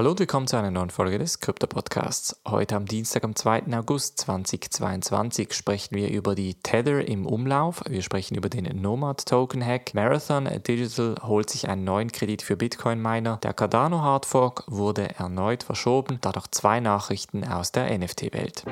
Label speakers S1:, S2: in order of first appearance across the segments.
S1: Hallo und willkommen zu einer neuen Folge des Krypto Podcasts. Heute am Dienstag, am 2. August 2022 sprechen wir über die Tether im Umlauf. Wir sprechen über den Nomad Token Hack. Marathon Digital holt sich einen neuen Kredit für Bitcoin Miner. Der Cardano Hardfork wurde erneut verschoben. Dadurch zwei Nachrichten aus der NFT-Welt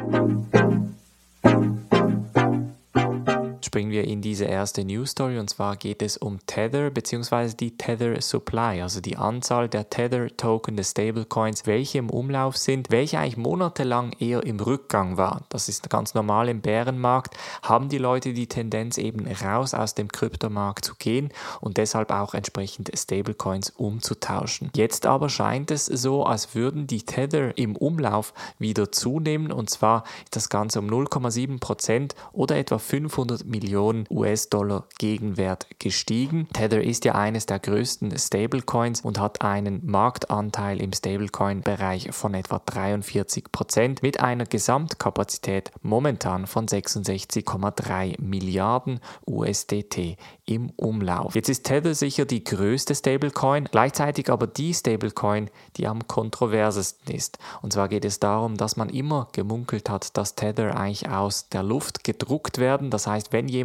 S1: springen wir in diese erste News Story und zwar geht es um Tether bzw. die Tether Supply, also die Anzahl der Tether Token des Stablecoins, welche im Umlauf sind, welche eigentlich monatelang eher im Rückgang war. Das ist ganz normal im Bärenmarkt, haben die Leute die Tendenz eben raus aus dem Kryptomarkt zu gehen und deshalb auch entsprechend Stablecoins umzutauschen. Jetzt aber scheint es so, als würden die Tether im Umlauf wieder zunehmen und zwar das Ganze um 0,7% oder etwa 500 Millionen Millionen US-Dollar Gegenwert gestiegen. Tether ist ja eines der größten Stablecoins und hat einen Marktanteil im Stablecoin-Bereich von etwa 43 Prozent mit einer Gesamtkapazität momentan von 66,3 Milliarden USDT im Umlauf. Jetzt ist Tether sicher die größte Stablecoin, gleichzeitig aber die Stablecoin, die am kontroversesten ist. Und zwar geht es darum, dass man immer gemunkelt hat, dass Tether eigentlich aus der Luft gedruckt werden. Das heißt, wenn jemand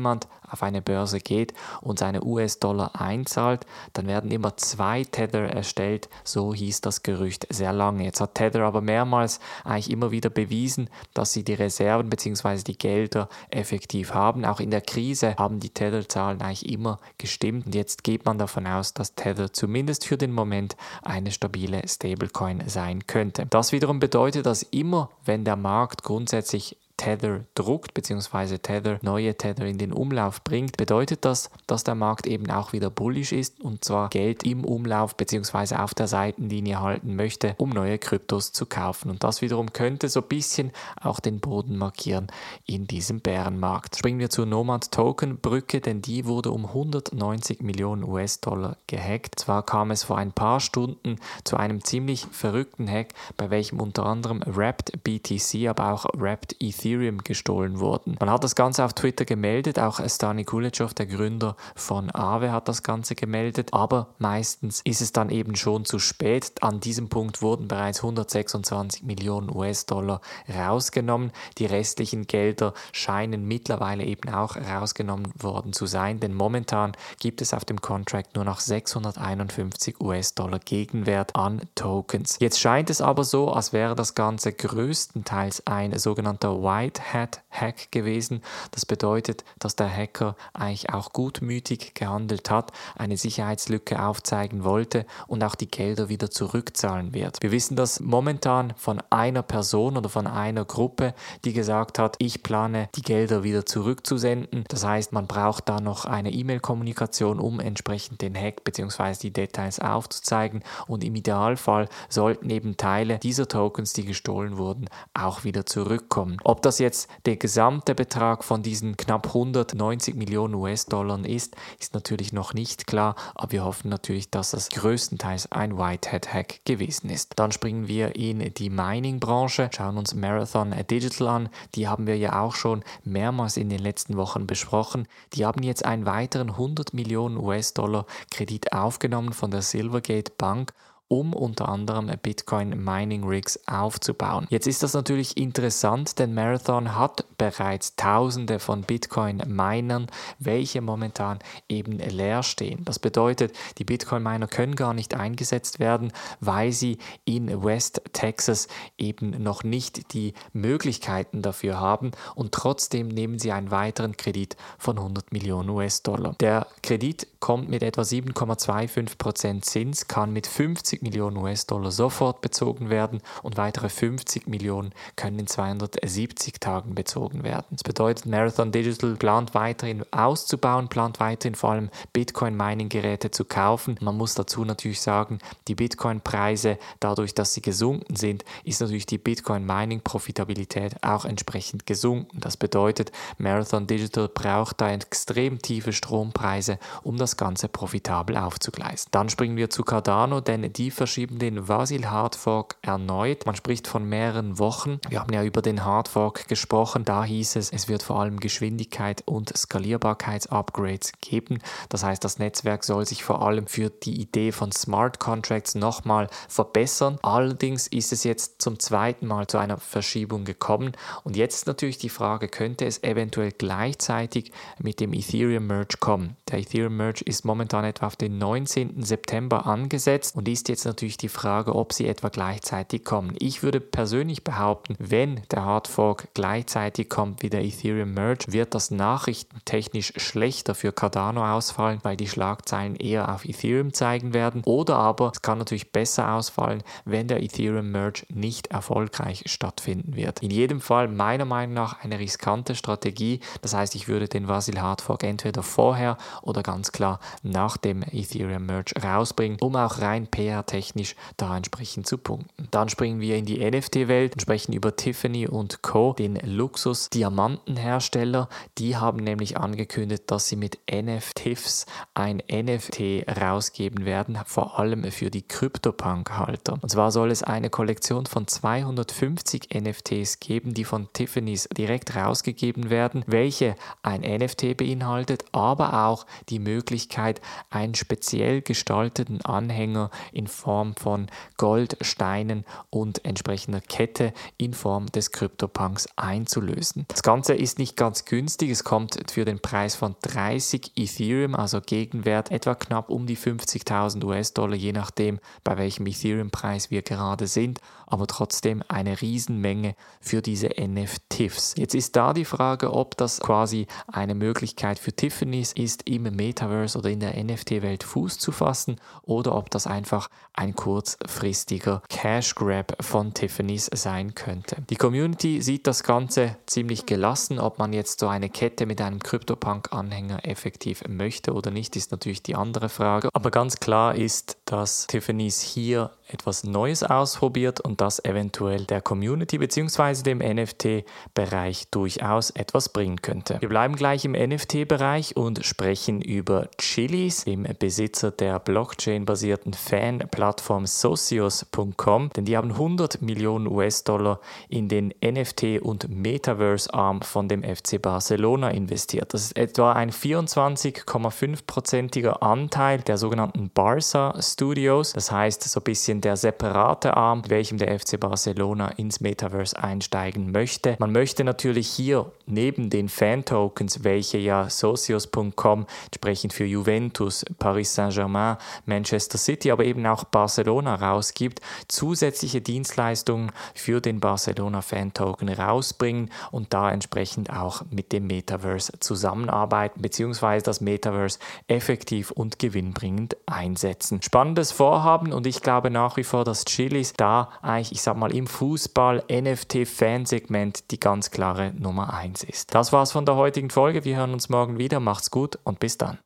S1: auf eine Börse geht und seine US-Dollar einzahlt, dann werden immer zwei Tether erstellt. So hieß das Gerücht sehr lange. Jetzt hat Tether aber mehrmals eigentlich immer wieder bewiesen, dass sie die Reserven bzw. die Gelder effektiv haben. Auch in der Krise haben die Tether-Zahlen eigentlich immer gestimmt. Und jetzt geht man davon aus, dass Tether zumindest für den Moment eine stabile Stablecoin sein könnte. Das wiederum bedeutet, dass immer, wenn der Markt grundsätzlich Tether druckt, beziehungsweise Tether neue Tether in den Umlauf bringt, bedeutet das, dass der Markt eben auch wieder bullish ist und zwar Geld im Umlauf beziehungsweise auf der Seitenlinie halten möchte, um neue Kryptos zu kaufen. Und das wiederum könnte so ein bisschen auch den Boden markieren in diesem Bärenmarkt. Springen wir zur Nomad Token Brücke, denn die wurde um 190 Millionen US-Dollar gehackt. Zwar kam es vor ein paar Stunden zu einem ziemlich verrückten Hack, bei welchem unter anderem Wrapped BTC, aber auch Wrapped Ethereum Ethereum gestohlen wurden. Man hat das Ganze auf Twitter gemeldet, auch Stani Kulechov, der Gründer von Aave, hat das Ganze gemeldet, aber meistens ist es dann eben schon zu spät. An diesem Punkt wurden bereits 126 Millionen US-Dollar rausgenommen. Die restlichen Gelder scheinen mittlerweile eben auch rausgenommen worden zu sein, denn momentan gibt es auf dem Contract nur noch 651 US-Dollar Gegenwert an Tokens. Jetzt scheint es aber so, als wäre das Ganze größtenteils ein sogenannter White Hat Hack gewesen. Das bedeutet, dass der Hacker eigentlich auch gutmütig gehandelt hat, eine Sicherheitslücke aufzeigen wollte und auch die Gelder wieder zurückzahlen wird. Wir wissen das momentan von einer Person oder von einer Gruppe, die gesagt hat, ich plane die Gelder wieder zurückzusenden. Das heißt, man braucht da noch eine E-Mail-Kommunikation, um entsprechend den Hack bzw. die Details aufzuzeigen und im Idealfall sollten eben Teile dieser Tokens, die gestohlen wurden, auch wieder zurückkommen. Ob das jetzt der gesamte Betrag von diesen knapp 190 Millionen US-Dollar ist, ist natürlich noch nicht klar, aber wir hoffen natürlich, dass das größtenteils ein Whitehead-Hack gewesen ist. Dann springen wir in die Mining-Branche, schauen uns Marathon Digital an. Die haben wir ja auch schon mehrmals in den letzten Wochen besprochen. Die haben jetzt einen weiteren 100 Millionen US-Dollar Kredit aufgenommen von der Silvergate Bank um unter anderem Bitcoin Mining Rigs aufzubauen. Jetzt ist das natürlich interessant, denn Marathon hat bereits Tausende von Bitcoin Minern, welche momentan eben leer stehen. Das bedeutet, die Bitcoin Miner können gar nicht eingesetzt werden, weil sie in West Texas eben noch nicht die Möglichkeiten dafür haben und trotzdem nehmen sie einen weiteren Kredit von 100 Millionen US-Dollar. Der Kredit kommt mit etwa 7,25% Zins, kann mit 50 Millionen US-Dollar sofort bezogen werden und weitere 50 Millionen können in 270 Tagen bezogen werden. Das bedeutet, Marathon Digital plant weiterhin auszubauen, plant weiterhin vor allem Bitcoin-Mining-Geräte zu kaufen. Man muss dazu natürlich sagen, die Bitcoin-Preise, dadurch, dass sie gesunken sind, ist natürlich die Bitcoin-Mining-Profitabilität auch entsprechend gesunken. Das bedeutet, Marathon Digital braucht da extrem tiefe Strompreise, um das das Ganze profitabel aufzugleisen. Dann springen wir zu Cardano, denn die verschieben den Vasil Hardfork erneut. Man spricht von mehreren Wochen. Wir haben ja über den Hardfork gesprochen. Da hieß es, es wird vor allem Geschwindigkeit und Skalierbarkeitsupgrades geben. Das heißt, das Netzwerk soll sich vor allem für die Idee von Smart Contracts nochmal verbessern. Allerdings ist es jetzt zum zweiten Mal zu einer Verschiebung gekommen. Und jetzt natürlich die Frage, könnte es eventuell gleichzeitig mit dem Ethereum Merge kommen? Der Ethereum Merge ist momentan etwa auf den 19. September angesetzt und ist jetzt natürlich die Frage, ob sie etwa gleichzeitig kommen. Ich würde persönlich behaupten, wenn der Hardfork gleichzeitig kommt wie der Ethereum Merge, wird das nachrichtentechnisch schlechter für Cardano ausfallen, weil die Schlagzeilen eher auf Ethereum zeigen werden. Oder aber es kann natürlich besser ausfallen, wenn der Ethereum Merge nicht erfolgreich stattfinden wird. In jedem Fall meiner Meinung nach eine riskante Strategie. Das heißt, ich würde den Vasil Hardfork entweder vorher oder ganz klar nach dem Ethereum Merge rausbringen, um auch rein PR-technisch da entsprechend zu punkten. Dann springen wir in die NFT-Welt und sprechen über Tiffany und Co., den Luxus-Diamantenhersteller. Die haben nämlich angekündigt, dass sie mit NFTs ein NFT rausgeben werden, vor allem für die CryptoPunk-Halter. Und zwar soll es eine Kollektion von 250 NFTs geben, die von Tiffany's direkt rausgegeben werden, welche ein NFT beinhaltet, aber auch die Möglichkeit, einen speziell gestalteten Anhänger in Form von Gold, Steinen und entsprechender Kette in Form des CryptoPunks einzulösen. Das Ganze ist nicht ganz günstig, es kommt für den Preis von 30 Ethereum, also Gegenwert etwa knapp um die 50.000 US-Dollar, je nachdem, bei welchem Ethereum-Preis wir gerade sind, aber trotzdem eine Riesenmenge für diese NFTs. Jetzt ist da die Frage, ob das quasi eine Möglichkeit für Tiffany's ist, im Metaverse oder in der NFT-Welt Fuß zu fassen oder ob das einfach ein kurzfristiger Cash Grab von Tiffany's sein könnte. Die Community sieht das Ganze ziemlich gelassen, ob man jetzt so eine Kette mit einem CryptoPunk-Anhänger effektiv möchte oder nicht, ist natürlich die andere Frage. Aber ganz klar ist, dass Tiffany's hier etwas Neues ausprobiert und das eventuell der Community bzw. dem NFT-Bereich durchaus etwas bringen könnte. Wir bleiben gleich im NFT-Bereich und sprechen über Chilis, dem Besitzer der Blockchain-basierten Fan-Plattform Socios.com, denn die haben 100 Millionen US-Dollar in den NFT- und Metaverse-Arm von dem FC Barcelona investiert. Das ist etwa ein 24,5-prozentiger Anteil der sogenannten Barca Studios, das heißt so ein bisschen der separate Arm, welchem der FC Barcelona ins Metaverse einsteigen möchte. Man möchte natürlich hier neben den Fan-Tokens, welche ja Socios.com entsprechend für Juventus, Paris Saint-Germain, Manchester City, aber eben auch Barcelona rausgibt, zusätzliche Dienstleistungen für den Barcelona Fan-Token rausbringen und da entsprechend auch mit dem Metaverse zusammenarbeiten bzw. das Metaverse effektiv und gewinnbringend einsetzen. Spannendes Vorhaben und ich glaube nach wie vor, dass Chilis da eigentlich, ich sag mal, im Fußball-NFT-Fansegment die ganz klare Nummer 1 ist. Das war's von der heutigen Folge. Wir hören uns morgen wieder. Macht's gut und bis dann.